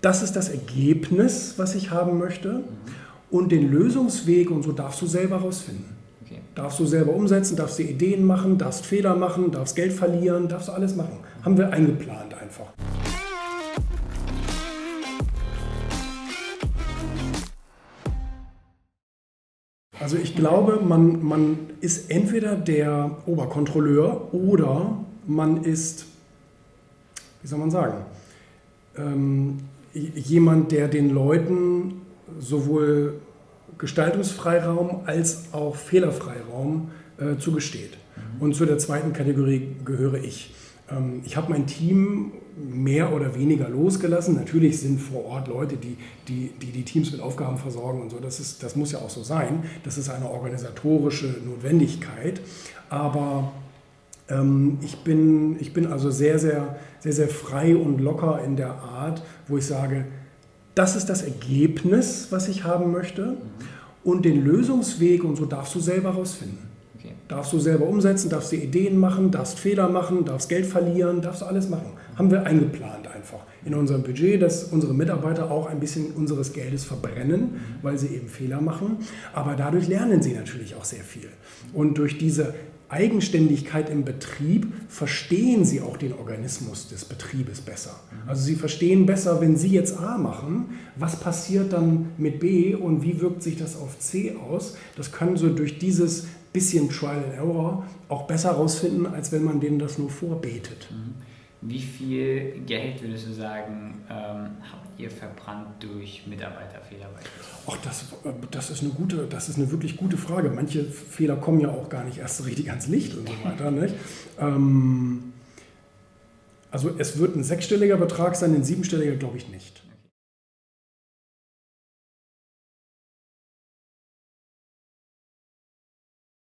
das ist das Ergebnis, was ich haben möchte. Und den Lösungsweg und so darfst du selber rausfinden. Okay. Darfst du selber umsetzen, darfst du Ideen machen, darfst Fehler machen, darfst Geld verlieren, darfst alles machen. Haben wir eingeplant einfach. Also ich glaube, man, man ist entweder der Oberkontrolleur oder man ist, wie soll man sagen, ähm, jemand, der den Leuten sowohl Gestaltungsfreiraum als auch Fehlerfreiraum äh, zugesteht. Mhm. Und zu der zweiten Kategorie gehöre ich. Ähm, ich habe mein Team mehr oder weniger losgelassen. Natürlich sind vor Ort Leute, die die, die, die Teams mit Aufgaben versorgen und so. Das, ist, das muss ja auch so sein. Das ist eine organisatorische Notwendigkeit. Aber ich, bin, ich bin also sehr, sehr, sehr, sehr frei und locker in der Art, wo ich sage, das ist das Ergebnis, was ich haben möchte. Mhm. Und den Lösungsweg und so darfst du selber rausfinden. Okay. Darfst du selber umsetzen, darfst du Ideen machen, darfst Fehler machen, darfst Geld verlieren, darfst du alles machen. Haben wir eingeplant einfach in unserem Budget, dass unsere Mitarbeiter auch ein bisschen unseres Geldes verbrennen, mhm. weil sie eben Fehler machen. Aber dadurch lernen sie natürlich auch sehr viel. Und durch diese Eigenständigkeit im Betrieb verstehen sie auch den Organismus des Betriebes besser. Also sie verstehen besser, wenn sie jetzt A machen, was passiert dann mit B und wie wirkt sich das auf C aus. Das können sie durch dieses bisschen Trial and Error auch besser herausfinden, als wenn man denen das nur vorbetet. Mhm. Wie viel Geld würdest du sagen, ähm, habt ihr verbrannt durch Mitarbeiterfehler? Ach, das, äh, das, ist eine gute, das ist eine wirklich gute Frage. Manche Fehler kommen ja auch gar nicht erst richtig ans Licht und so weiter. Nicht? Ähm, also es wird ein sechsstelliger Betrag sein, ein siebenstelliger glaube ich nicht.